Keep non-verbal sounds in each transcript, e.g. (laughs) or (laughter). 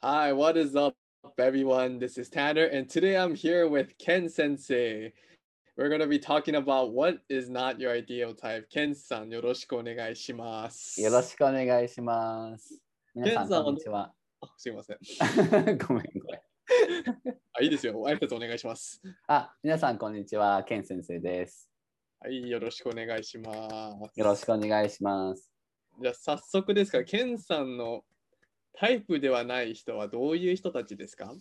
Hi, what is up, everyone? This is Tanner, and today I'm here with Ken Sensei. We're going to be talking about what is not your ideal type. Ken さん、よろしくお願いします。よろしくお願いします。皆さん、こんにちは。あすいません。(laughs) ごめん、ごめん。あいいですよ。挨拶お願いします。あ、皆さん、こんにちは。ケン先生です。はい、よろしくお願いします。よろしくお願いします。じゃあ、早速ですが、ケンさんのタイプではない人はどういう人たちですか？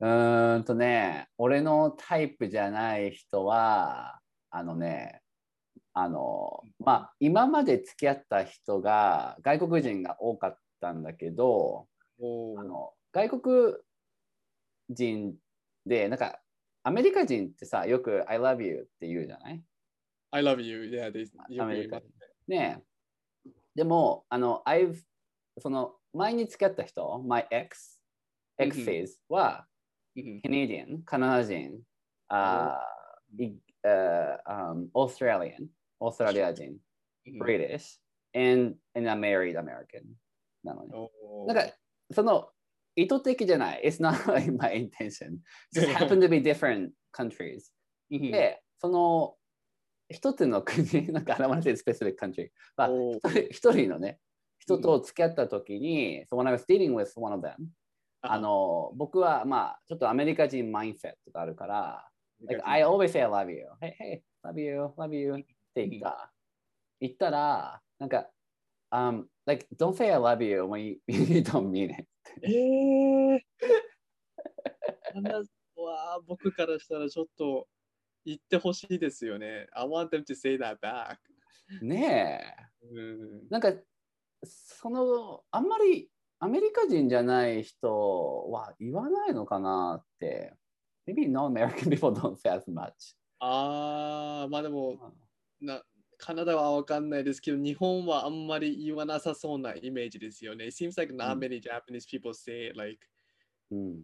うーんとね、俺のタイプじゃない人は、あのね、あの、まあ、今まで付き合った人が外国人が多かったんだけど、あの外国人で、なんか、アメリカ人ってさ、よく I love you って言うじゃない？I love you. Yeah, アメリカねえ。でも、あの、I've、その、前に付き合った人、my ex、exes は、カナダ人、あーいあー um, Australian、オーストラリア人、British、and, and a married American なのなんか、その、意図的じゃない。It's not like my intention. Just happen to be different countries. うんで、その、一つの国、なんか、to say specific country. まあおー一人一人のね、人と付き合った時に、so when I was dating with one of them, あの、僕はまあ、ちょっとアメリカ人マインセットがあるから、like, I always say I love you. Hey, hey, love you, love you って言った。言ったら、なんか、um, like, don't say I love you when you, you don't mean it. ええー。わあ僕からしたらちょっと言ってほしいですよね。I want them to say that back. ねえ。うん、なんか、その、あんまりアメリカ人じゃない人は言わないのかなって。Maybe non-American people don't say as much. ああ、まあでもな、カナダはわかんないですけど、日本はあんまり言わなさそうなイメージですよね。It seems like not うん many Japanese people say it like うん。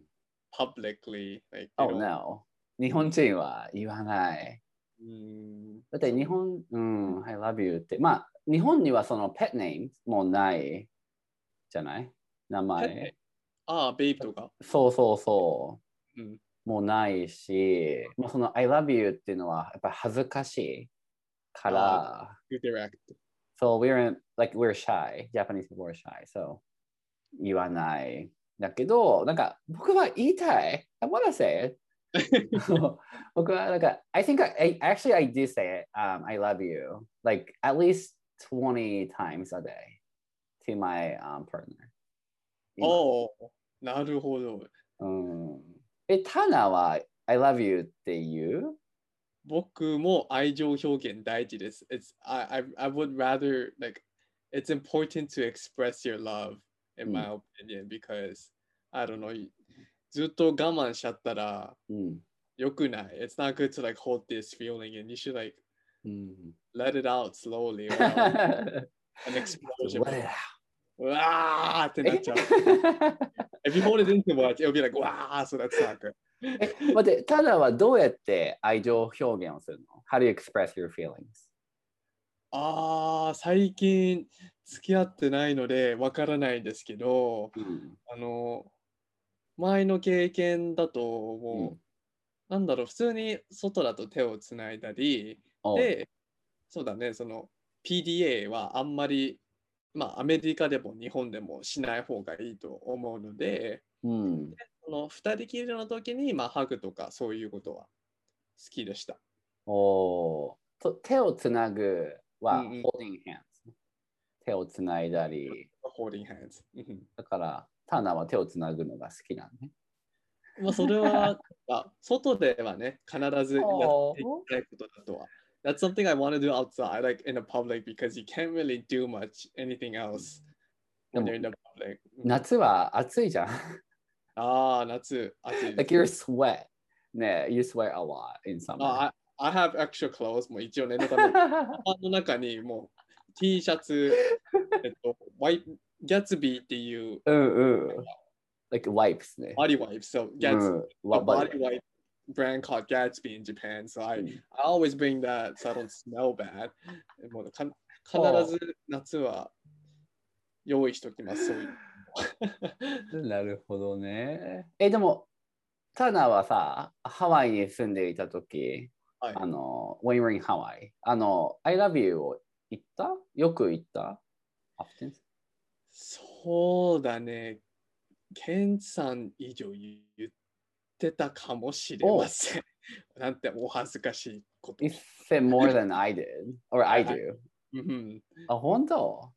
publicly. Like, Oh no. 日本人は言わない。うんだって日本、うん、I love you って。まあ、日本にはその pet name もないじゃない？名前。ああ、ベイブとか？そうそうそう。うんもうないし、まあ、その I love you っていうのはやっぱ恥ずかしいから、so we're like we're shy. Japanese people are shy. So 言わない。だけど、なんか僕は言いたい。I wanna say it. (laughs) 僕はなんか、I think I, I actually I do say it. Um, I love you. Like at least 20 times a day to my um, partner. 今おお、なるほど。うん。え、タナは I love you って言う僕も愛情表現大事です。It's, I, I, I would rather, like, it's important to express your love, in my opinion, because, I don't know, ずっと我慢しちゃったらうん。良くない。It's not good to, like, hold this feeling, and you should, like, うん。let it out slowly. an explosion. Let it うわーってなっちゃう。out. If you hold it in too much, it'll be like, わー so that's not good. え待って、タナはどうやって愛情表現をするの ?How do you express your feelings? ああ、最近付き合ってないのでわからないんですけど、うん。あの、前の経験だともう、なんだろう、普通に外だと手をつないだり、おで、そうだね、その PDA はあんまり、まあアメリカでも日本でもしない方がいいと思うので、うん。その二人きりの時に、まあハグとかそういうことは好きでした。おと手をつなぐはうんうん。holding hands、手をつないだり、(laughs) holding hands うん。だからタナは手をつなぐのが好きなのね。まあそれは、あ外ではね、必ずやっていきたいことだとは。That's something I want to do outside, like in the public, because you can't really do much anything else when で you're も in the public. 夏は暑いじゃん。ああ、夏、暑い like your sweat. ね、you sweat a lot in summer. あ I, I have extra clothes もう一応念の中にもう T シャツ、えっと、ワイギャツビーっていううんうん。like wipes ね。バディワイプ、so う Gats, ん a わ body wipe brand called Gatsby in Japan. So I, うん I always bring that so I don't smell bad. もうか必ず夏は用意しときます。そういうなるほどね。え、でも、タナはさ、ハワイに住んでいたとき、はいあの、when you were in Hawaii、あの、I love you を言ったよく言った Often? そうだね。ケンさん以上言ってたかもしれません。なんてお恥ずかしいこと。You said more than I did, or I do. (laughs) うんあ、本当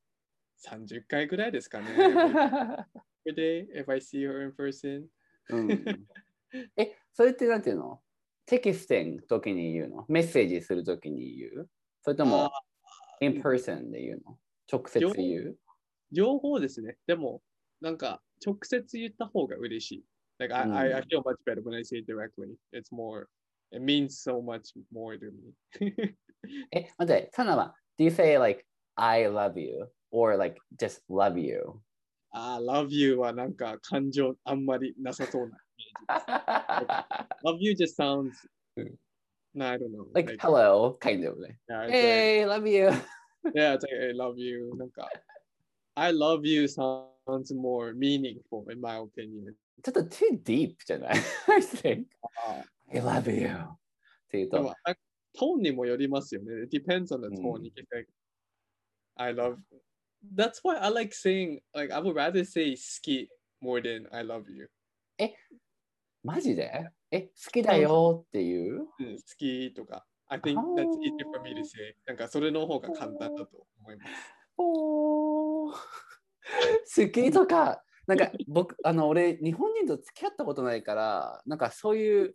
？30回ぐらいですかね。(laughs) Every day, if I see her in person. うん、(laughs) え、それってなんていうの？テキスティング時に言うの？メッセージする時に言う？それともあ in person で言うの？直接言う？両方ですね。でも、なんか、直接言った方が嬉しい。Like, I, うん I, I feel much better when I say it directly. It's more, it means so much more to me. え、待って、サナは Do you say like I love you or like just love you? あ、love you はなんか感情あんまりなさそうなイメージです。love you just sounds, うん。no, I don't know. like hello, kind of ね。yeah, Hey, love you! like, yeah, it's like, I love you. なんか、I love you sounds more meaningful in my opinion. ちょっと too deep じゃない ?I think. あ I love you. っていうとトーンにもよりますよね。It depends on the うん tone. Can say, I love. That's why I like saying, like, I would rather say 好き more than I love you. マジでえ、好きだよっていううん、好きとか。I think that's easy for me to say. なんかそれの方が簡単だと思います。おー好きとか、なんか僕、あの、俺、日本人と付き合ったことないから、なんかそういう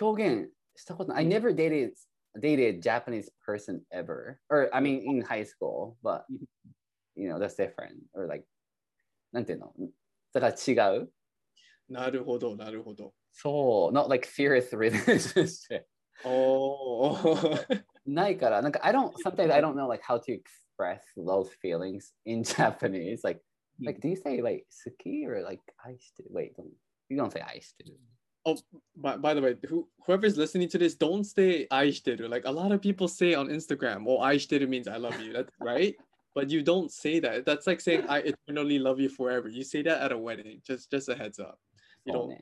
表現したことない。I never dated, dated Japanese person ever. Or, I mean, in high school, but, you know, that's different. Or like, なんていうのだから違うなるほど、なるほど。そう、not like serious relationship. おーないから、なんか I don't, sometimes I don't know like how to express those feelings (laughs) in Japanese. Like, hmm. like do you say like suki or like ice? Wait, don't, you don't say ice. Oh, by, by the way, who, whoever's listening to this, don't say aishiteru. Like a lot of people say on Instagram, oh, aishiteru means I love you. That's (laughs) right. But you don't say that. That's like saying I eternally love you forever. You say that at a wedding. Just just a heads up. You oh, don't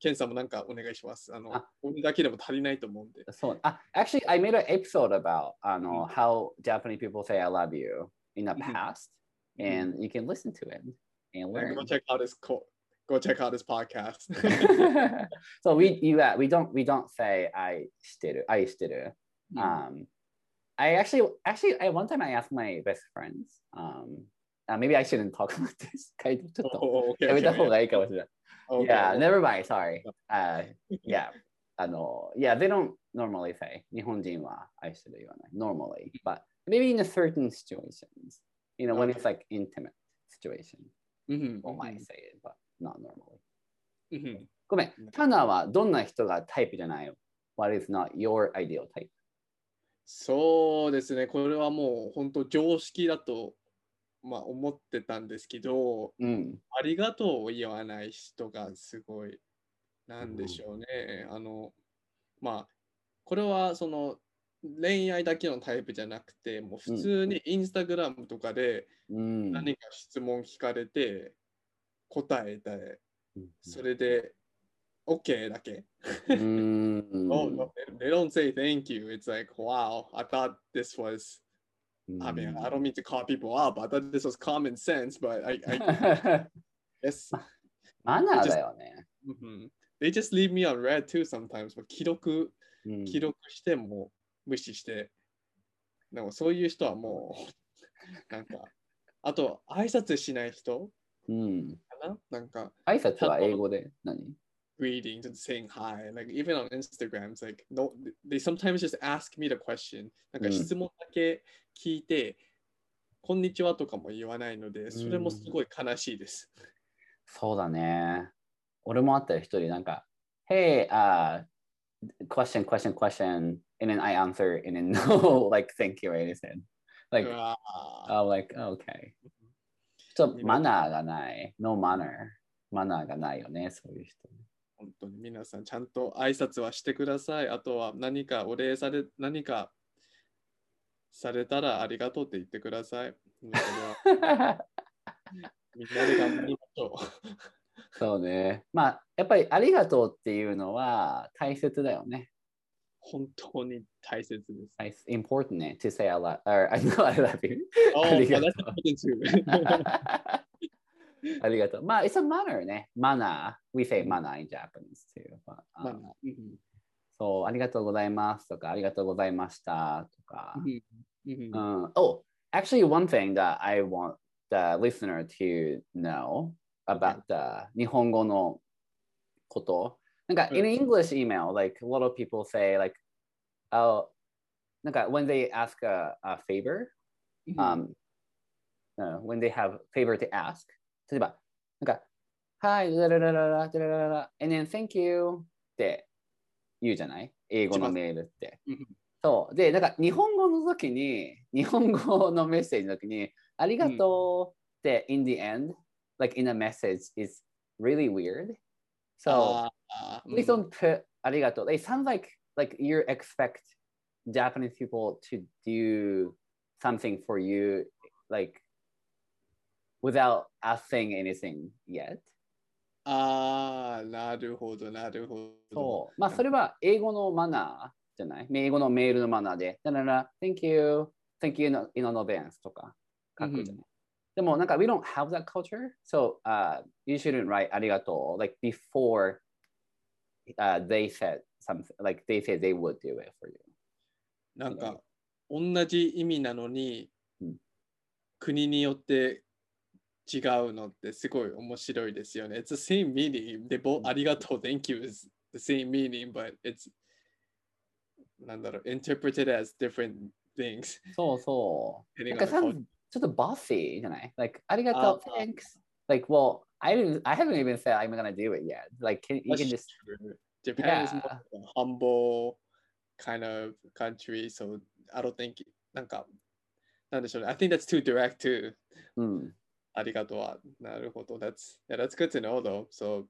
ケンさんもなんかお願いします。あのあ、俺だけでも足りないと思うんで。そう。あ、actually, I made an episode about あの、how Japanese people say I love you in the うん past, and you can listen to it and learn. Go check out his co- go check out his podcast. (laughs) so we you uh, we don't we don't say 愛してる愛してる Um, I actually, actually, I one time I asked my best friends. Um, uh, maybe I shouldn't talk about this. ちょっと oh, okay, やめた okay. 方がいいかもしれない。Okay. Yeah, never mind. Sorry. Uh, yeah. あの、yeah, they don't normally say 日本人は愛してる言わない。Normally, but maybe in a certain situations, you know, when it's like intimate situation, うん。we might say it, but not normally. うんごめん、タナはどんな人がタイプじゃない ?What is not your ideal type? そうですね。これはもう本当常識だと、まあ、思ってたんですけど、うん。ありがとうを言わない人がすごい、なんでしょうね。あの、まあ、これはその恋愛だけのタイプじゃなくて、もう普通にインスタグラムとかでうん。何か質問聞かれて答えて、うんそれで OK だけ。うーん (laughs) Oh, no, they don't say thank you. It's like, wow, I thought this was, I mean, I don't mean to call people up. I thought this was common sense, but I, I guess マナーだよね。mhm. they just leave me on red too sometimes. But 記録、うん記録しても無視して、でもそういう人はもう、なんか、あと挨拶しない人うん。かななんか、挨拶は英語で何 greetings and saying hi. Like even on Instagram, it's like no, they sometimes just ask me the question. なんかうん質問だけ聞いて、こんにちはとかも言わないので、それもすごい悲しいです。そうだね。俺もあったよ、一人なんか、Hey, uh, question, question, question, and then I answer, and then no, like, thank you, or anything. Like, I'm like, okay. ちょっとマナーがない。No manner. マナーがないよね、そういう人。本当に皆さんちゃんと挨拶はしてください。あとは何かお礼され、何かされたらありがとうって言ってください。(laughs) みんなで頑張りましょそうね。まあ、やっぱりありがとうっていうのは大切だよね。う。本当に大切です。大切 important ね to say I love, or I know I love you. Oh, (laughs) that's important too. (laughs) (laughs) ありがとう。まあ、it's a manner ね。manner. We say manner in Japanese too. But, まあ um, うんそう、ありがとうございますとか、ありがとうございましたとか。うんうんうん oh, actually, one thing that I want the listener to know about the 日本語のこと。なんか、in うん English email, like a lot of people say, like, oh, なんか、when they ask a, a favor, うん um, uh, when they have favor to ask 例えばなんか Hi ラララララララララ and then thank you って言うじゃない英語のメールってうんそうでなんか日本語の時に日本語のメッセージの時にありがとうって in the end like in a message is really weird so please don't put ありがとう it sounds like like you expect Japanese people to do something for you like without us saying anything yet あー、なるほど、なるほど。そうまあそれは英語のマナーじゃない英語のメールのマナーでだから Thank you Thank you in advance とか書くじゃない、でもなんか we don't have that culture so、uh, you shouldn't write ありがとう like before、uh, they said something like they said they would do it for you なんか、同じ意味なのにうん、国によって違うのってすごい面白いですよね。It's the same meaning. で、ぼありがとう、Thank you is the same meaning, but it's なんだろう、interpreted as different things. そうそう。 depending なんか on the さ culture. ちょっと bossy じゃない ?Like, ありがとうあ、 thanks. Like, well, I didn't, I haven't even said I'm gonna do it yet. Like, can, you can That's just, true. Japan is Yeah. more of a humble kind of country, so I don't think なんか、なんでしょうね。I think that's too direct too. うん。 ありがとうは。なるほど。That's, yeah, that's good to know though. So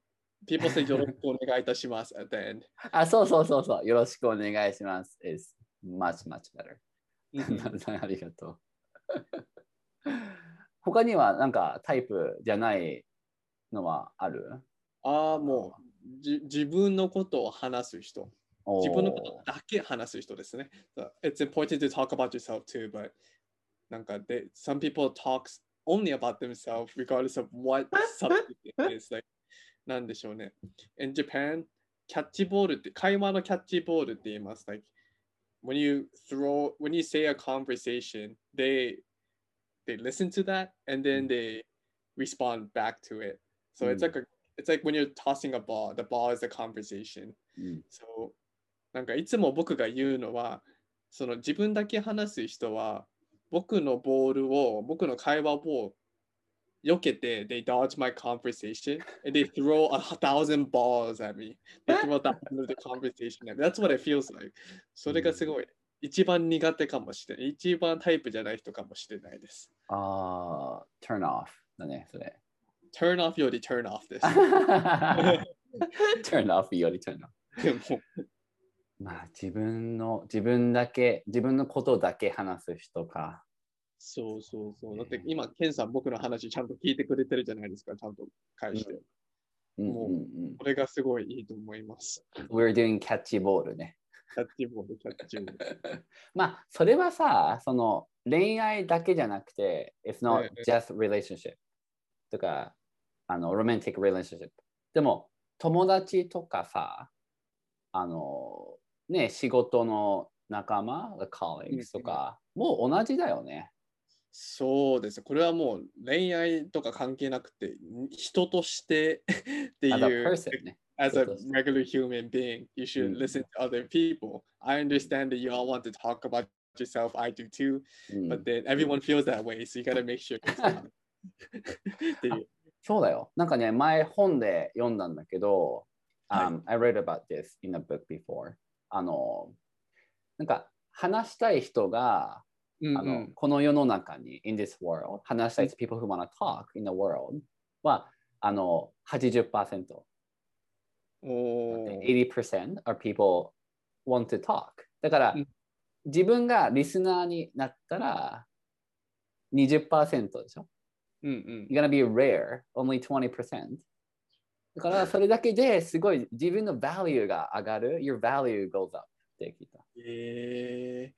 people say よろしくお願いいたします at the end. あ、そうそうそうそう。よろしくお願いします。is much, much better. ありがとう。他にはなんかタイプじゃないのはあるああ、もうじ自分のことを話す人。自分のことだけ話す人ですね。So it's important to talk about yourself too, but なんか they, some people talk only about themselves regardless of what subject it is. Like, なんでしょうね。In Japan, キャッチボールって、会話のキャッチボールって言います。Like, when you throw, when you say a conversation, they, they listen to that and then they respond back to it. So it's like a, it's like when you're tossing a ball, the ball is a conversation. うんそうなんかいつも僕が言うのはその自分だけ話す人は 僕のボールを僕の会話を避けて they dodge my conversation and they throw a thousand balls at me they throw a thousand of the conversation at me that's what it feels like それがすごい一番苦手かもしれない一番タイプじゃない人かもしれないですあー、turn off だね、それ。turn off より turn off です turn off より turn off。まあ自分の自分だけ自分のことだけ話す人か。そうそうそうだって今ケンさん僕の話ちゃんと聞いてくれてるじゃないですかちゃんと返して、うんもうこれがすごいいいと思います。We're doing キャッチボールね。キャッチボール、キャッチボール。(laughs) まあそれはさ、その恋愛だけじゃなくて、It's not ええ just relationship とか、あの romantic relationship。でも友達とかさ、あのね、仕事の仲間、colleagues とか、もう同じだよね。そうです。これはもう恋愛とか関係なくて、人としてってい As a う、person ね。as a regular human being, you should うん listen to other people. I understand that you all want to talk about yourself. I do too. うん But then everyone feels that way. So you gotta make sure. っていう。そうだよ。なんかね、前本で読んだんだけど、はい um, I read about this in a book before. あの、なんか話したい人が、うんあのこの世の中に、in this world、話したい people who wanna talk in the world は、あの、80%。おー80% are people want to talk. だから、うん自分がリスナーになったら20%でしょうんうん。you're gonna be rare, only 20%. だからそれだけですごい自分の value が上がる。Your value goes up って聞いた。え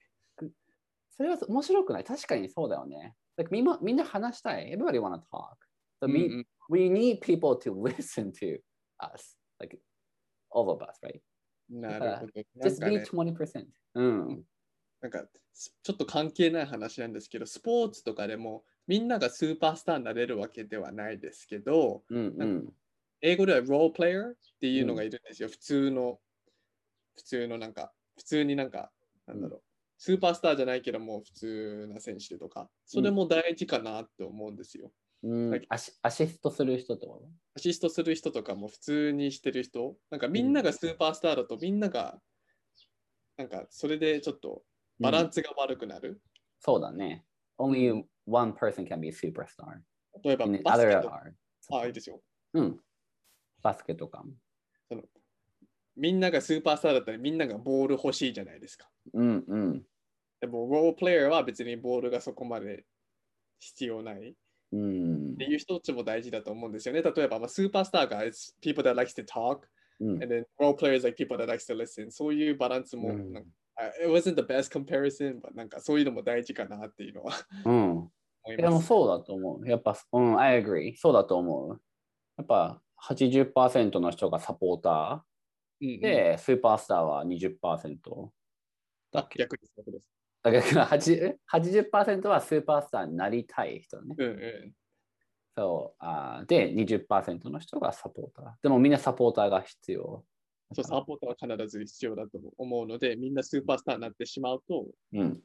それは面白くない？確かにそうだよね。Like, みんなみんな話したい？Everybody wanna talk. ー But うん we, うん we need people to listen to us. Like all of us, right? なるほど。Just か be ね、20%. うん。なんかすちょっと関係ない話なんですけど、スポーツとかでもみんながスーパースターになれるわけではないですけど、うんうん。英語ではロープレイヤーっていうのがいるんですよ。普通の、普通のなんか、普通になんか、なんだろう。スーパースターじゃないけども普通な選手とか、それも大事かなって思うんですよ。うんアシアシストする人ってこアシストする人とかも普通にしてる人、なんかみんながスーパースターだとみんなが、なんかそれでちょっととバラうんンスが悪くなる。そうだね。Only one person can be a superstar. 例えばバスケとか.あ、いいですよ。うん。バスケとかも。みんながスーパースターだったらみんながボール欲しいじゃないですか。うんうん。でも、ロールプレイヤーは別にボールがそこまで必要ないっうんていう人たちも大事だと思うんですよね。例えば、まあ、スーパースターが it's people that likes to talk うん and then role players like people that likes to listen そういうバランスも、うんなんか it wasn't the best comparison but なんかそういうのも大事かなっていうのはうん。思いいや、もます。うそうだと思う。やっぱ、うん、I agree。そうだと思う。やっぱ80%の人がサポータうんうんーで、スーパースターは20%。だっけ？あ逆です逆です。だから80 80%はスーパースターになりたい人ね。うんうん。そうあーで、20%の人がサポーター。でもみんなサポーターが必要。そう、サポーターは必ず必要だと思うので、みんなスーパースターになってしまうと、うん。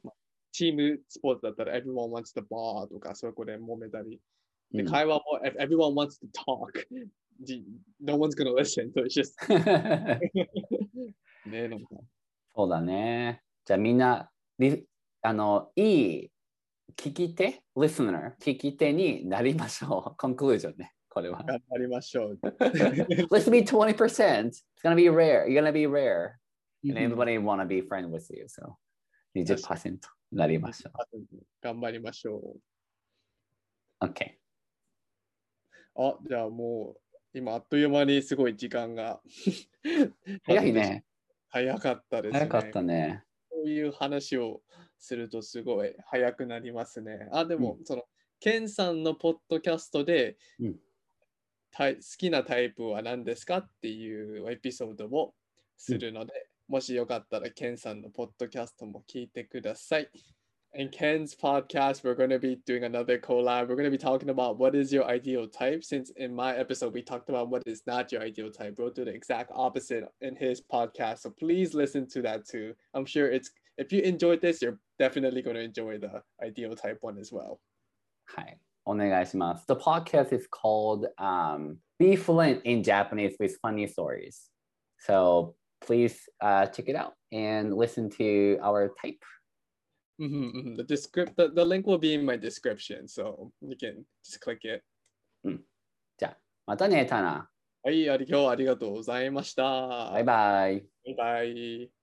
チームスポーツだったら everyone wants the ball とか、そこで揉めたり。で、うん会話も everyone wants to talk. No one's gonna listen. So it's just ね、なんか。そうだね。じゃあみんな、リあの、いい聞き手、listener、聞き手になりましょう。コンクルージョンね、これは。頑張りましょう。Let's be 20%. It's gonna be rare. You're gonna be rare. うん And everybody wanna be friend with you. So 20%なりましょ頑張りましょう。OK。う。あ、じゃあもう、今あっという間にすごい時間が。(laughs) 早いね。早かったですね。早かったね。こういう話をするとすごい早くなりますね。あ、でも、その、ケンさんのポッドキャストで、うん好きなタイプは何ですかっていうエピソードをするので、もしよかったらケンさんのポッドキャストも聞いてください。And Ken's podcast, we're going to be doing another collab. We're going to be talking about what is your ideal type. Since in my episode, we talked about what is not your ideal type. We'll do the exact opposite in his podcast. So please listen to that too. I'm sure it's, if you enjoyed this, you're definitely going to enjoy the ideal type one as well. Hi. Onegaishimasu. The podcast is called um, Be Fluent in Japanese with Funny Stories. So please uh, check it out and listen to our type. Mhm, mhm. The, descript- the, the link will be in my description. So you can just click it. じゃあ、またね、タナ。はい、あり今日はありがとうございました。バイバイ。バイバイ。